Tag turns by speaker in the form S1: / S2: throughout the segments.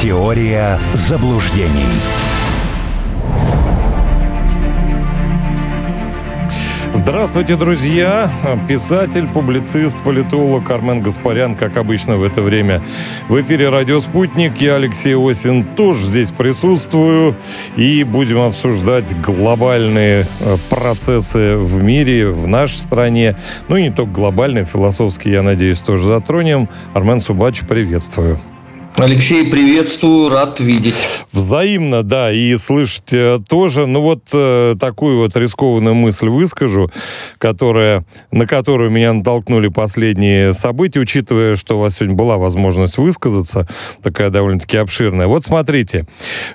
S1: Теория заблуждений.
S2: Здравствуйте, друзья! Писатель, публицист, политолог Армен Гаспарян, как обычно в это время в эфире «Радио Спутник». Я, Алексей Осин, тоже здесь присутствую. И будем обсуждать глобальные э, процессы в мире, в нашей стране. Ну и не только глобальные, философские, я надеюсь, тоже затронем. Армен Субач, приветствую.
S3: Алексей, приветствую, рад видеть.
S2: Взаимно, да, и слышать э, тоже. Ну вот э, такую вот рискованную мысль выскажу, которая, на которую меня натолкнули последние события, учитывая, что у вас сегодня была возможность высказаться, такая довольно-таки обширная. Вот смотрите,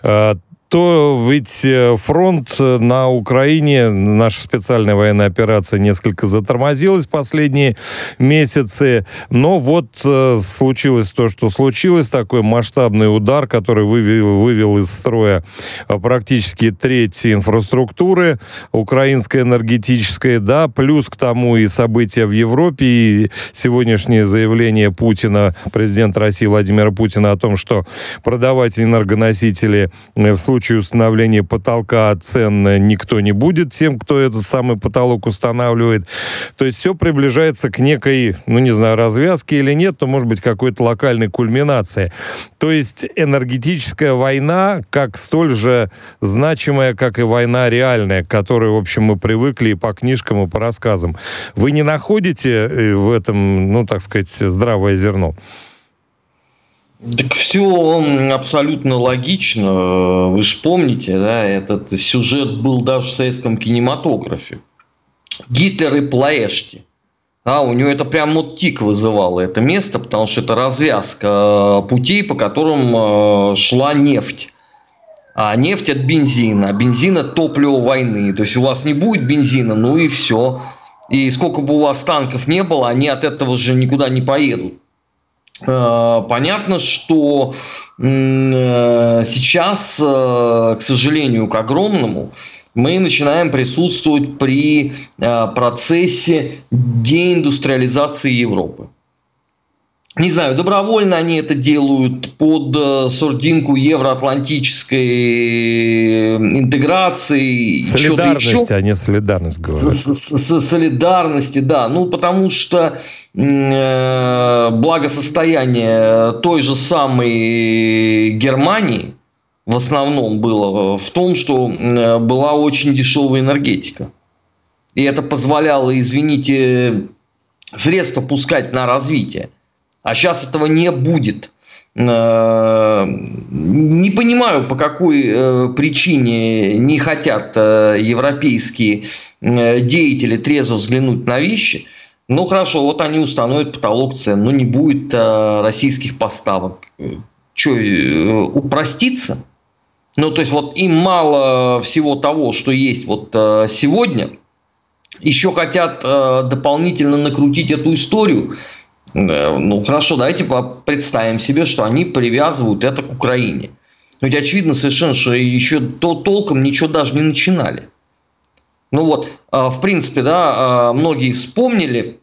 S2: э, то ведь э, фронт э, на Украине, наша специальная военная операция несколько затормозилась последние месяцы, но вот э, случилось то, что случилось, такой масштабный удар, который вывел, вывел из строя практически треть инфраструктуры украинской энергетической, да, плюс к тому и события в Европе, и сегодняшнее заявление Путина, президента России Владимира Путина о том, что продавать энергоносители в случае случае установления потолка цен никто не будет тем, кто этот самый потолок устанавливает. То есть все приближается к некой, ну не знаю, развязке или нет, но может быть какой-то локальной кульминации. То есть энергетическая война как столь же значимая, как и война реальная, к которой, в общем, мы привыкли и по книжкам, и по рассказам. Вы не находите э, в этом, ну, так сказать, здравое зерно?
S3: Так все абсолютно логично. Вы же помните, да, этот сюжет был даже в советском кинематографе. Гитлер и Плаэшти. Да, у него это прям вот тик вызывало это место, потому что это развязка э, путей, по которым э, шла нефть. А нефть от бензина, а бензин от топлива войны. То есть у вас не будет бензина, ну и все. И сколько бы у вас танков не было, они от этого же никуда не поедут. Э, понятно, что э, сейчас, э, к сожалению, к огромному, мы начинаем присутствовать при процессе деиндустриализации Европы. Не знаю, добровольно они это делают под э, сурдинку евроатлантической интеграции.
S2: Солидарности, а не солидарность говорят.
S3: Солидарности, да. Ну, потому что э, благосостояние той же самой Германии в основном было в том, что э, была очень дешевая энергетика. И это позволяло, извините, средства пускать на развитие. А сейчас этого не будет. Э, не понимаю, по какой э, причине не хотят э, европейские деятели трезво взглянуть на вещи. Ну хорошо, вот они установят потолок цен, но не будет российских поставок. Что, упроститься? Ну, то есть, вот им мало всего того, что есть вот сегодня, еще хотят дополнительно накрутить эту историю – ну хорошо, давайте представим себе, что они привязывают это к Украине. Ведь очевидно совершенно, что еще то толком ничего даже не начинали. Ну вот, а, в принципе, да, а, многие вспомнили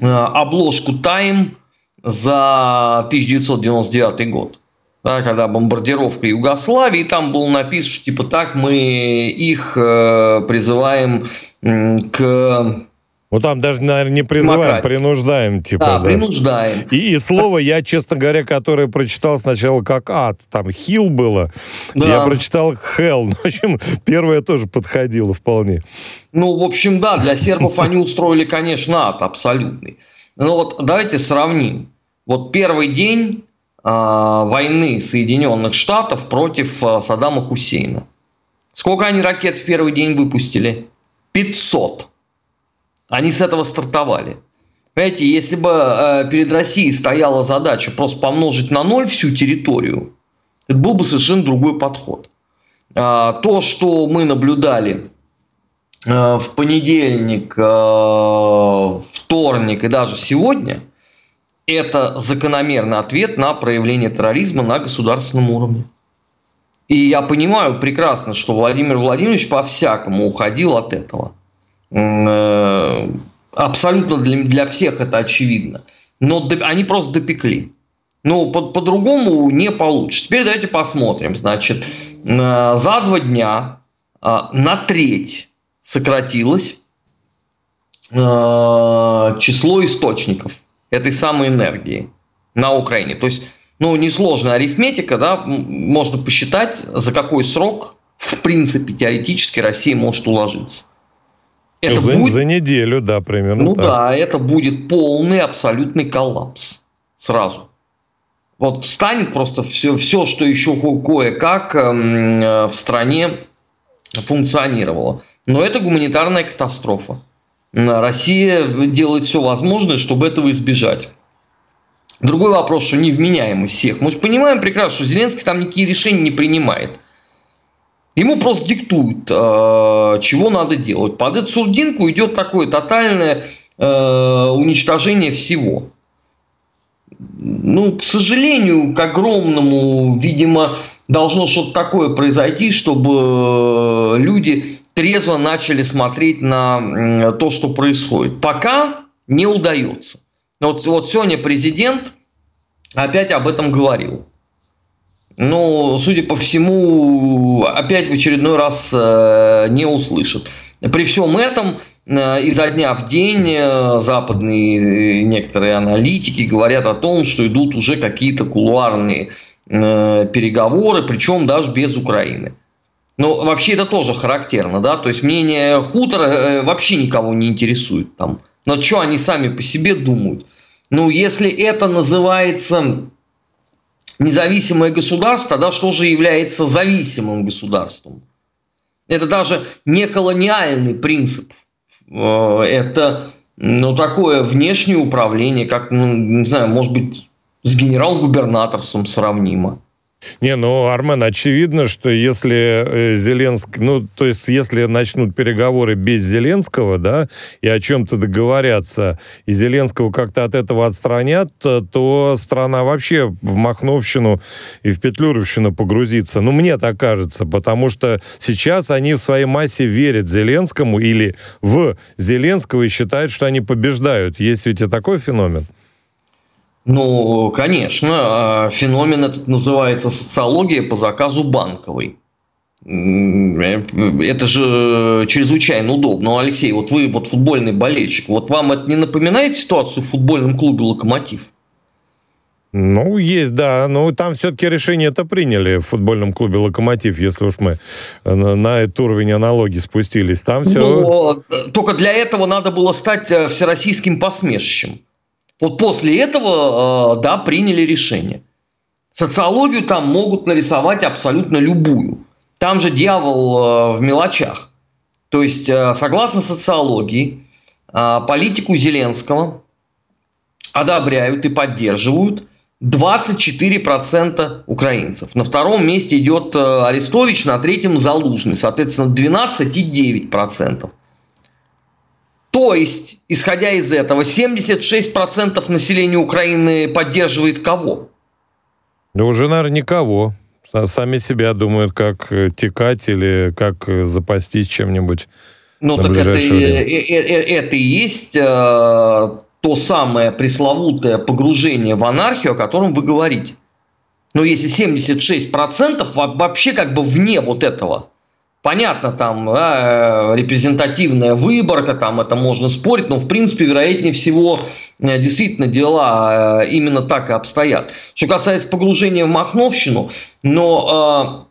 S3: обложку Time за 1999 год. Да, когда бомбардировка Югославии, там было написано, что типа так мы их э, призываем к
S2: ну там даже, наверное, не призываем, Макать. принуждаем, типа. Да,
S3: да. принуждаем.
S2: И, и слово я, честно говоря, которое прочитал сначала как ад, там хил было, да. я прочитал hell. Ну, в общем, первое тоже подходило вполне.
S3: Ну, в общем, да, для сербов они устроили, конечно, ад абсолютный. Ну вот давайте сравним. Вот первый день э, войны Соединенных Штатов против э, Саддама Хусейна. Сколько они ракет в первый день выпустили? 500. Они с этого стартовали. Понимаете, если бы э, перед Россией стояла задача просто помножить на ноль всю территорию, это был бы совершенно другой подход. А, то, что мы наблюдали э, в понедельник, э, вторник и даже сегодня, это закономерный ответ на проявление терроризма на государственном уровне. И я понимаю прекрасно, что Владимир Владимирович по-всякому уходил от этого – абсолютно для, для всех это очевидно. Но они просто допекли. Ну, по- по-другому не получится. Теперь давайте посмотрим. Значит, э, за два дня э, на треть сократилось э, число источников этой самой энергии на Украине. То есть, ну, несложная арифметика, да, можно посчитать, за какой срок, в принципе, теоретически Россия может уложиться.
S2: Это за, будет... за неделю, да, примерно.
S3: Ну так. да, это будет полный абсолютный коллапс сразу. Вот встанет просто все, все что еще кое-как эм, э, в стране функционировало. Но это гуманитарная катастрофа. Россия делает все возможное, чтобы этого избежать. Другой вопрос, что невменяемость всех. Мы же понимаем прекрасно, что Зеленский там никакие решения не принимает. Ему просто диктуют, э, чего надо делать. Под эту сурдинку идет такое тотальное э, уничтожение всего. Ну, к сожалению, к огромному, видимо, должно что-то такое произойти, чтобы люди трезво начали смотреть на то, что происходит. Пока не удается. Вот, вот сегодня президент опять об этом говорил. Но, судя по всему, опять в очередной раз э, не услышит. При всем этом э, изо дня в день э, западные некоторые аналитики говорят о том, что идут уже какие-то кулуарные переговоры, причем даже без Украины. Но вообще это тоже характерно, да, то есть мнение хутора вообще никого не интересует там. Но что они сами по себе думают? Ну, если это называется независимое государство, тогда что же является зависимым государством? Это даже не колониальный принцип. Э, это ну, такое внешнее управление, как, ну, не знаю, может быть, с генерал-губернаторством сравнимо.
S2: Не, ну, Армен, очевидно, что если э, Зеленский, ну, то есть, если начнут переговоры без Зеленского, да, и о чем-то договорятся, и Зеленского как-то от этого отстранят, то страна вообще в Махновщину и в Петлюровщину погрузится. Ну, мне так кажется, потому что сейчас они в своей массе верят Зеленскому или в Зеленского и считают, что они побеждают. Есть ведь и такой феномен.
S3: Ну, конечно, а феномен этот называется социология по заказу банковой. Это же чрезвычайно удобно. Алексей, вот вы вот футбольный болельщик, вот вам это не напоминает ситуацию в футбольном клубе «Локомотив»?
S2: Ну, есть, да. Но ну, там все-таки решение это приняли в футбольном клубе «Локомотив», если уж мы на, на этот уровень аналогии спустились. Там все...
S3: Но, только для этого надо было стать э, всероссийским посмешищем. Вот после этого, э, да, приняли решение. Социологию там могут нарисовать абсолютно любую. Там же дьявол э, в мелочах. То есть, э, согласно социологии, политику Зеленского одобряют и поддерживают 24% украинцев. На втором месте идет Арестович, на третьем Залужный, соответственно, 12,9%. То есть, исходя из этого, 76% населения Украины поддерживает кого?
S2: Да уже, наверное, никого. Сами себя думают, как э, текать или как э, запастись чем-нибудь.
S3: Ну, так это, и, это и есть э, то самое пресловутое погружение в анархию, о котором вы говорите. Но если 76% вообще как бы вне вот этого Понятно, там да, репрезентативная выборка, там это можно спорить, но в принципе, вероятнее всего, э, действительно дела э, именно так и обстоят. Что касается погружения в Махновщину, но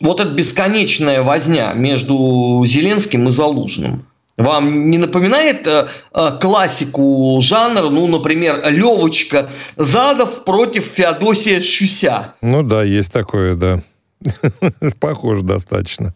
S3: э, вот эта бесконечная возня между Зеленским и Залужным, вам не напоминает э, э, классику жанра, ну, например, Левочка Задов против Феодосия Щуся?
S2: Ну да, есть такое, да. Похоже достаточно.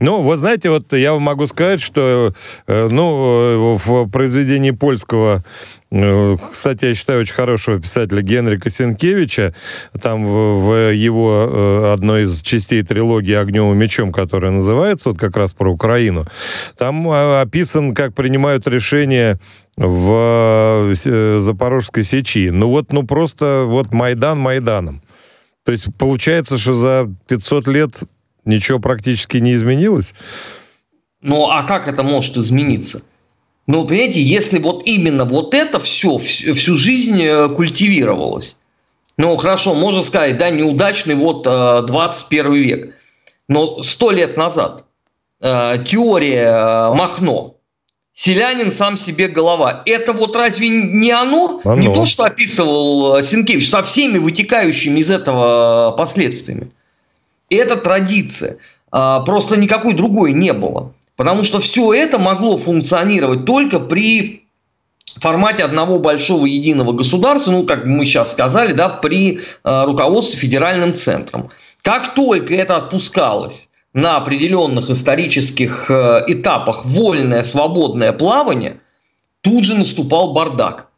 S2: Ну, вы знаете, вот я вам могу сказать, что э, ну, в произведении польского э, кстати, я считаю очень хорошего писателя Генрика Сенкевича. Там в, в его э, одной из частей трилогии «Огнем и мечом», которая называется вот как раз про Украину, там описан, как принимают решения в Запорожской сечи. Ну вот, ну просто вот Майдан Майданом. То есть получается, что за 500 лет ничего практически не изменилось?
S3: Ну, а как это может измениться? Ну, понимаете, если вот именно вот это все всю жизнь э, культивировалось, Ну, хорошо, можно сказать, да, неудачный вот 21 век. Но сто лет назад теория Махно, Селянин сам себе голова. Это вот разве не оно? оно. Не то, что описывал Сенкевич, со всеми вытекающими из этого последствиями. Это традиция. Просто никакой другой не было. Потому что все это могло функционировать только при формате одного большого единого государства, ну, как мы сейчас сказали, да, при э, руководстве федеральным центром. Как только это отпускалось на определенных исторических э, этапах вольное свободное плавание, тут же наступал бардак.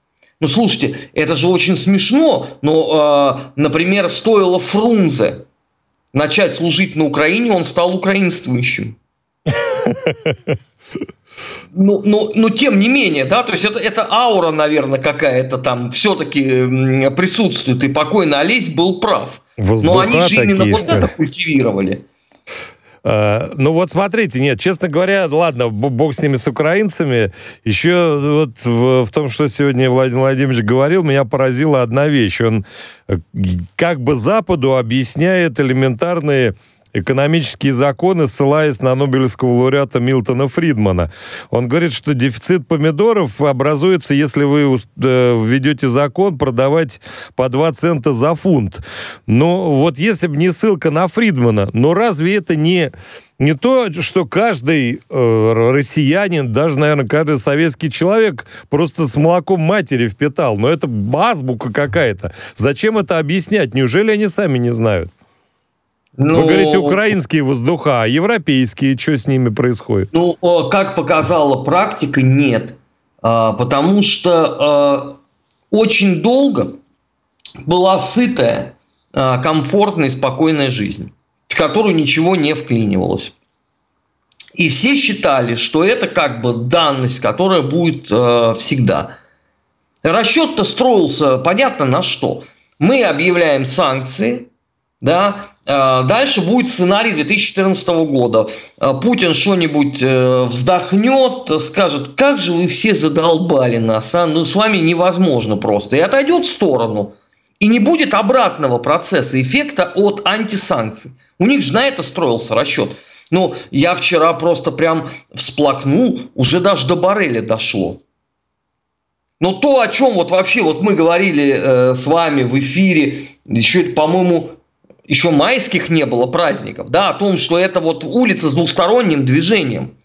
S3: Ну, слушайте, это же очень смешно, но, э, например, стоило Фрунзе начать служить на Украине, он стал украинствующим. Ну, ну, но тем не менее, да, то есть это, это аура, наверное, какая-то там все-таки присутствует, и покойно Олесь был прав. Воздуха но они же именно вот это культивировали.
S2: Uh, ну вот смотрите, нет, честно говоря, ладно, бог с ними, с украинцами. Еще вот в, в том, что сегодня Владимир Владимирович говорил, меня поразила одна вещь. Он э, как бы Западу объясняет элементарные экономические законы, ссылаясь на Нобелевского лауреата Милтона Фридмана. Он говорит, что дефицит помидоров образуется, если вы э, введете закон продавать по 2 цента за фунт. Но вот если бы не ссылка на Фридмана, но разве это не не то, что каждый э, россиянин, даже, наверное, каждый советский человек просто с молоком матери впитал. Но это азбука какая-то. Зачем это объяснять? Неужели они сами не знают? Ну, Вы говорите, украинские воздуха, а европейские, что с ними происходит?
S3: Ну, как показала практика, нет. А, потому что а, очень долго была сытая, а, комфортная спокойная жизнь, в которую ничего не вклинивалось. И все считали, что это как бы данность, которая будет всегда. Расчет-то строился, понятно, на что. Мы объявляем санкции, да, дальше будет сценарий 2014 года. Э, Путин что-нибудь э, вздохнет, скажет, как же вы все задолбали нас, а? ну с вами невозможно просто, и отойдет в сторону. И не будет обратного процесса, эффекта от антисанкций. У них же на это строился расчет. Но я вчера просто прям всплакнул, уже даже до Барреля дошло. Но то, о чем вот вообще вот мы говорили э, с вами в эфире, еще это, по-моему, еще майских не было праздников, да, о том, что это вот улица с двусторонним движением,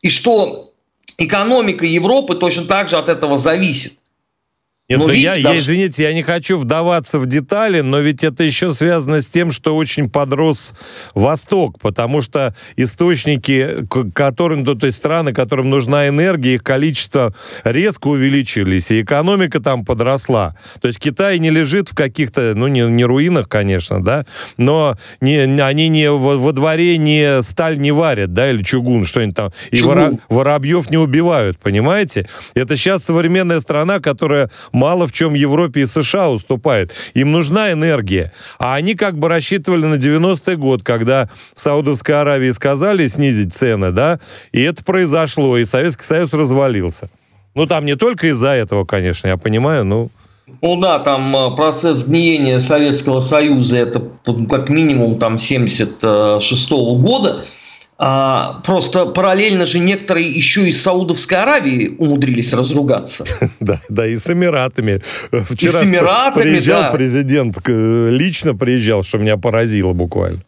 S3: и что экономика Европы точно так же от этого зависит.
S2: Нет, ну, видите, я, даже... я, извините, я не хочу вдаваться в детали, но ведь это еще связано с тем, что очень подрос Восток, потому что источники, которым, то есть страны, которым нужна энергия, их количество резко увеличились, и экономика там подросла. То есть Китай не лежит в каких-то, ну, не, не руинах, конечно, да, но не, они не во, во дворе не сталь не варят, да, или чугун, что-нибудь там. И вора, воробьев не убивают, понимаете? Это сейчас современная страна, которая мало в чем Европе и США уступает. Им нужна энергия. А они как бы рассчитывали на 90-й год, когда Саудовской Аравии сказали снизить цены, да, и это произошло, и Советский Союз развалился. Ну, там не только из-за этого, конечно, я понимаю, ну...
S3: Ну да, там э, процесс гниения Советского Союза, это как минимум там 76 -го года, а, просто параллельно же некоторые еще из Саудовской Аравии умудрились разругаться.
S2: Да, да, и с Эмиратами. Вчера и с Эмиратами, приезжал да. президент, лично приезжал, что меня поразило буквально.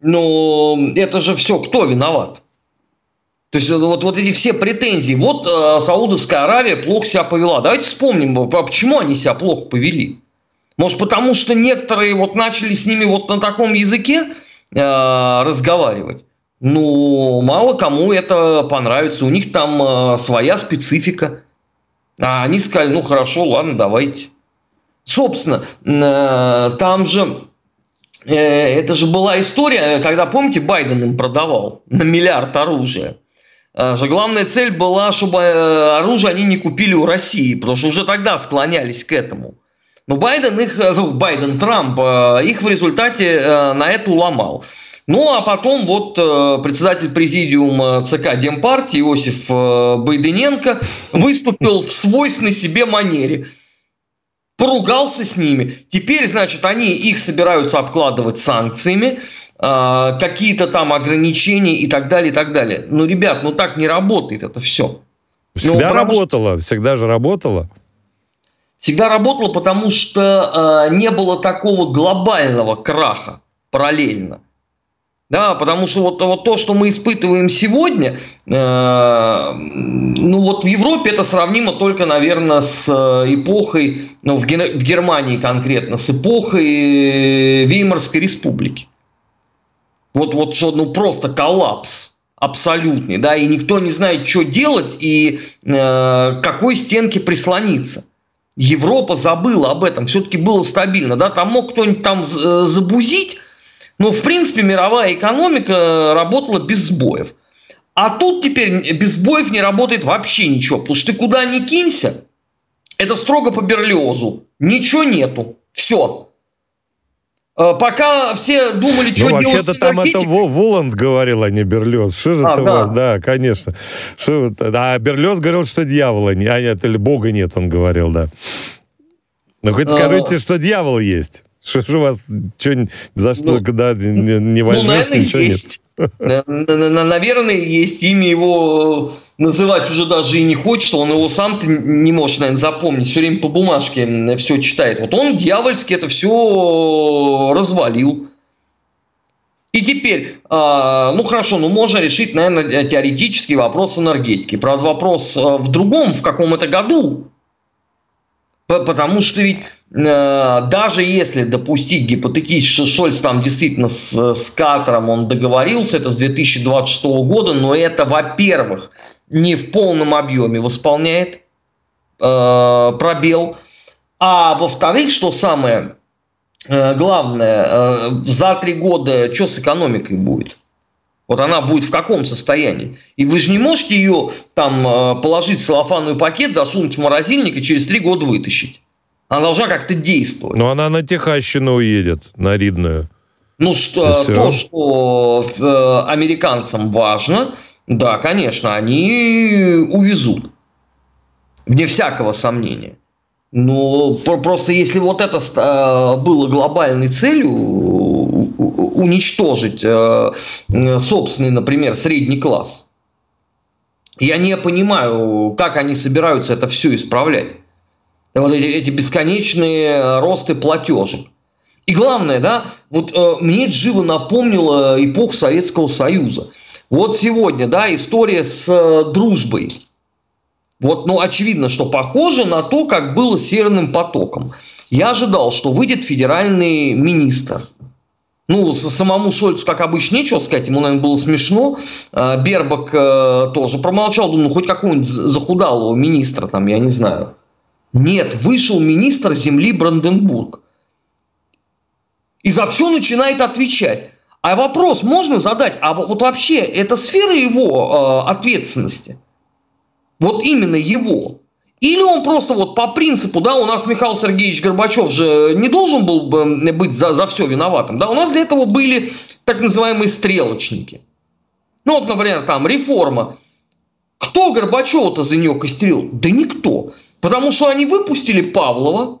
S3: Но это же все кто виноват? То есть вот, вот эти все претензии. Вот э, Саудовская Аравия плохо себя повела. Давайте вспомним, а почему они себя плохо повели. Может, потому что некоторые вот начали с ними вот на таком языке э, разговаривать. Ну, мало кому это понравится. У них там э, своя специфика. А они сказали, ну хорошо, ладно, давайте. Собственно, э, там же э, это же была история, когда, помните, Байден им продавал на миллиард оружия. Э, же главная цель была, чтобы э, оружие они не купили у России, потому что уже тогда склонялись к этому. Но Байден их, э, Байден, Трамп их в результате на это уломал. Ну, а потом вот э, председатель президиума ЦК Демпартии Иосиф э, Байдененко выступил в свойственной себе манере. поругался с ними. Теперь, значит, они их собираются обкладывать санкциями, э, какие-то там ограничения и так далее, и так далее. Ну, ребят, ну так не работает это все.
S2: Всегда ну, работало, что... всегда же работало.
S3: Всегда работало, потому что э, не было такого глобального краха параллельно. Да, потому что вот, вот то, что мы испытываем сегодня, э, ну вот в Европе это сравнимо только, наверное, с э, эпохой, ну в, Ген- в Германии конкретно, с эпохой Веймарской республики. Вот, вот что, ну просто коллапс абсолютный, да, и никто не знает, что делать и э, какой стенке прислониться. Европа забыла об этом, все-таки было стабильно, да, там мог кто-нибудь там э, забузить, но, в принципе, мировая экономика работала без сбоев. А тут теперь без сбоев не работает вообще ничего, потому что ты куда ни кинься, это строго по Берлиозу. Ничего нету. Все. Э, пока все думали, что
S2: ну, вообще-то там это Воланд говорил, а не Берлиоз. Что же а, это да. у вас? Да, конечно. Что, а Берлиоз говорил, что дьявола нет. А нет, или Бога нет, он говорил, да. Ну, хоть а... скажите, что дьявол есть. Что же у вас что, за что, ну, когда не, не возьмешь, ну, наверное, ничего
S3: есть. нет? Наверное, есть имя его называть уже даже и не хочет, он его сам-то не может, наверное, запомнить, все время по бумажке все читает. Вот он дьявольски это все развалил. И теперь, а, ну хорошо, ну можно решить, наверное, теоретический вопрос энергетики. Правда, вопрос а, в другом, в каком это году. Потому что ведь Э, даже если допустить гипотетически, что Шольц там действительно с, с Катаром он договорился, это с 2026 года, но это, во-первых, не в полном объеме восполняет э, пробел, а во-вторых, что самое э, главное, э, за три года что с экономикой будет? Вот она будет в каком состоянии? И вы же не можете ее там э, положить в целлофановый пакет, засунуть в морозильник и через три года вытащить. Она должна как-то действовать.
S2: Но она на Техащину уедет, на Ридную.
S3: Ну, что, то, что э, американцам важно, да, конечно, они увезут. Вне всякого сомнения. Но просто если вот это э, было глобальной целью, уничтожить э, собственный, например, средний класс, я не понимаю, как они собираются это все исправлять вот эти, эти бесконечные э, росты платежек. И главное, да, вот э, мне живо напомнило эпоху Советского Союза. Вот сегодня, да, история с э, дружбой. Вот, ну, очевидно, что похоже на то, как было с Северным потоком. Я ожидал, что выйдет федеральный министр. Ну, самому Шольцу, как обычно, нечего сказать, ему, наверное, было смешно. Э, Бербак э, тоже промолчал, думаю, ну, хоть какого-нибудь захудалого министра, там, я не знаю. Нет, вышел министр земли Бранденбург. И за все начинает отвечать. А вопрос можно задать, а вот вообще это сфера его э, ответственности? Вот именно его. Или он просто вот по принципу, да, у нас Михаил Сергеевич Горбачев же не должен был бы быть за, за все виноватым, да, у нас для этого были так называемые стрелочники. Ну вот, например, там реформа. Кто Горбачева-то за нее костерил? Да никто. Потому что они выпустили Павлова,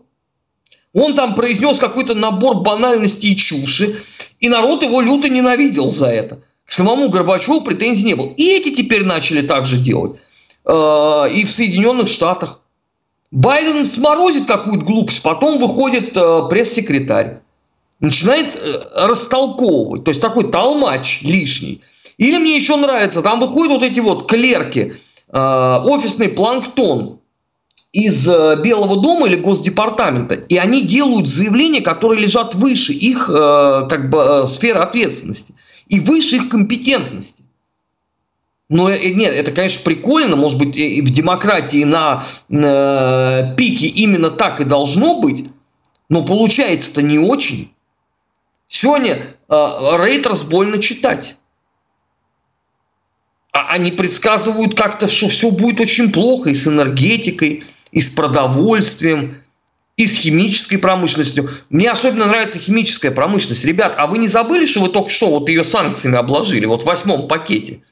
S3: он там произнес какой-то набор банальностей и чуши, и народ его люто ненавидел за это. К самому Горбачеву претензий не было. И эти теперь начали так же делать. Э, и в Соединенных Штатах. Байден сморозит какую-то глупость, потом выходит э, пресс-секретарь. Начинает э, растолковывать. То есть такой толмач лишний. Или мне еще нравится, там выходят вот эти вот клерки, офисный планктон, из э, Белого дома или Госдепартамента, и они делают заявления, которые лежат выше их э, как бы, э, сферы ответственности и выше их компетентности. Но нет, это, конечно, прикольно, может быть, в демократии на э, пике именно так и должно быть, но получается-то не очень. Сегодня э, Рейтерс больно читать. А они предсказывают как-то, что все будет очень плохо и с энергетикой, и с продовольствием, и с химической промышленностью. Мне особенно нравится химическая промышленность. Ребят, а вы не забыли, что вы только что вот ее санкциями обложили, вот в восьмом пакете?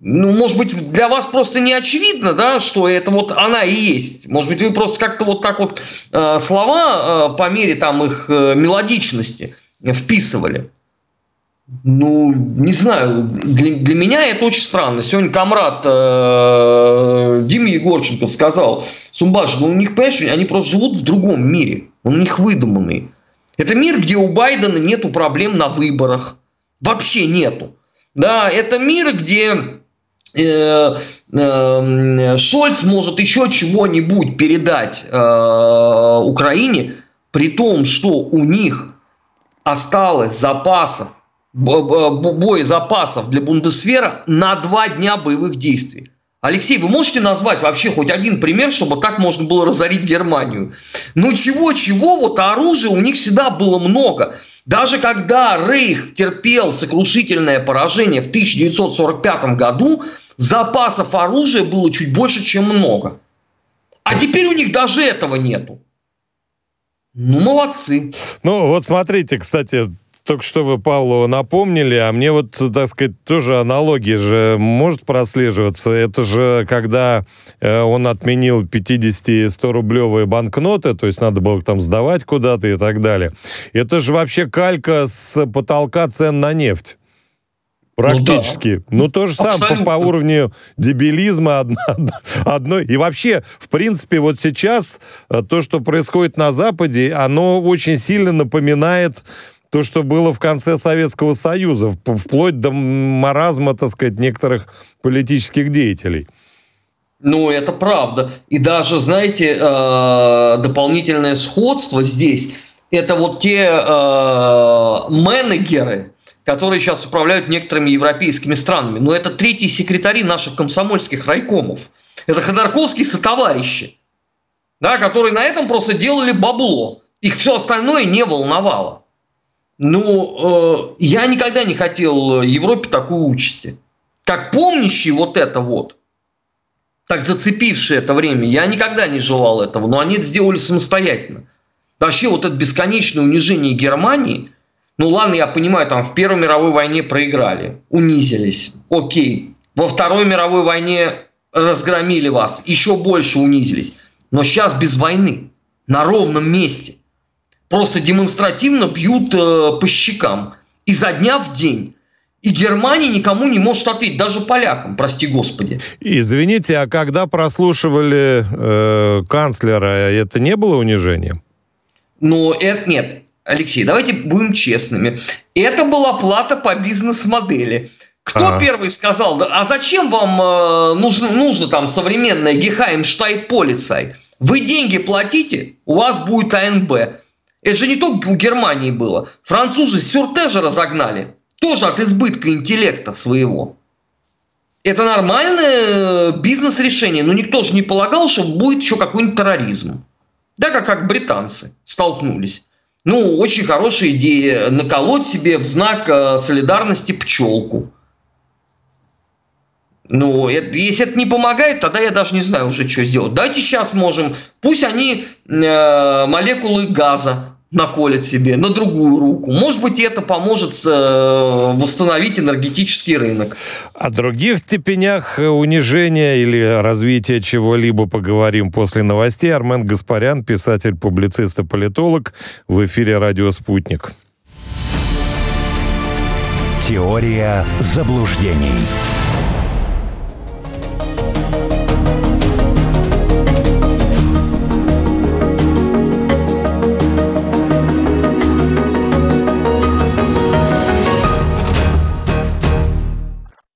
S3: Ну, может быть, для вас просто не очевидно, да, что это вот она и есть. Может быть, вы просто как-то вот так вот э, слова э, по мере там их э, мелодичности вписывали. Ну, не знаю, для, для меня это очень странно. Сегодня комрад э, Дима Егорченков сказал, Сумбаш, ну у них, понимаешь, они просто живут в другом мире. Он у них выдуманный. Это мир, где у Байдена нету проблем на выборах. Вообще нету. Да, это мир, где Шольц может еще чего-нибудь передать э, Украине, при том, что у них осталось запасов боезапасов для Бундесвера на два дня боевых действий. Алексей, вы можете назвать вообще хоть один пример, чтобы так можно было разорить Германию? Ну чего-чего, вот оружия у них всегда было много. Даже когда Рейх терпел сокрушительное поражение в 1945 году, запасов оружия было чуть больше, чем много. А теперь у них даже этого нету. Ну, молодцы.
S2: Ну, вот смотрите, кстати, только что вы Павлова напомнили, а мне вот, так сказать, тоже аналогия же может прослеживаться. Это же когда э, он отменил 50 и 100 рублевые банкноты, то есть надо было там сдавать куда-то и так далее. Это же вообще калька с потолка цен на нефть. Практически. Ну, да. ну то же самое по, по уровню дебилизма одно, одно. И вообще, в принципе, вот сейчас э, то, что происходит на Западе, оно очень сильно напоминает то, что было в конце Советского Союза, вплоть до маразма, так сказать, некоторых политических деятелей.
S3: Ну, это правда. И даже, знаете, э, дополнительное сходство здесь, это вот те э, менеджеры, которые сейчас управляют некоторыми европейскими странами. Но это третьи секретари наших комсомольских райкомов. Это Ходорковские сотоварищи, да, которые на этом просто делали бабло. Их все остальное не волновало. Ну, э, я никогда не хотел Европе такой участи. Как помнящий вот это вот, так зацепивший это время, я никогда не желал этого, но они это сделали самостоятельно. Вообще вот это бесконечное унижение Германии, ну ладно, я понимаю, там в Первой мировой войне проиграли, унизились, окей. Во Второй мировой войне разгромили вас, еще больше унизились. Но сейчас без войны, на ровном месте – просто демонстративно бьют э, по щекам изо дня в день. И Германия никому не может ответить, даже полякам, прости господи.
S2: Извините, а когда прослушивали э, канцлера, это не было унижением?
S3: Ну, это нет. Алексей, давайте будем честными. Это была плата по бизнес-модели. Кто а. первый сказал, а зачем вам э, нужно, нужно там современная Гехаймштайт полицай? Вы деньги платите, у вас будет АНБ. Это же не только у Германии было. Французы Сюрте же разогнали. Тоже от избытка интеллекта своего. Это нормальное э, бизнес-решение. Но никто же не полагал, что будет еще какой-нибудь терроризм. Да, как, как британцы столкнулись. Ну, очень хорошая идея наколоть себе в знак э, солидарности пчелку. Ну, если это не помогает, тогда я даже не знаю уже, что сделать. Давайте сейчас можем, пусть они э, молекулы газа наколет себе на другую руку. Может быть, это поможет э, восстановить энергетический рынок.
S2: О других степенях унижения или развития чего-либо поговорим после новостей. Армен Гаспарян, писатель, публицист и политолог в эфире «Радио Спутник».
S1: Теория заблуждений.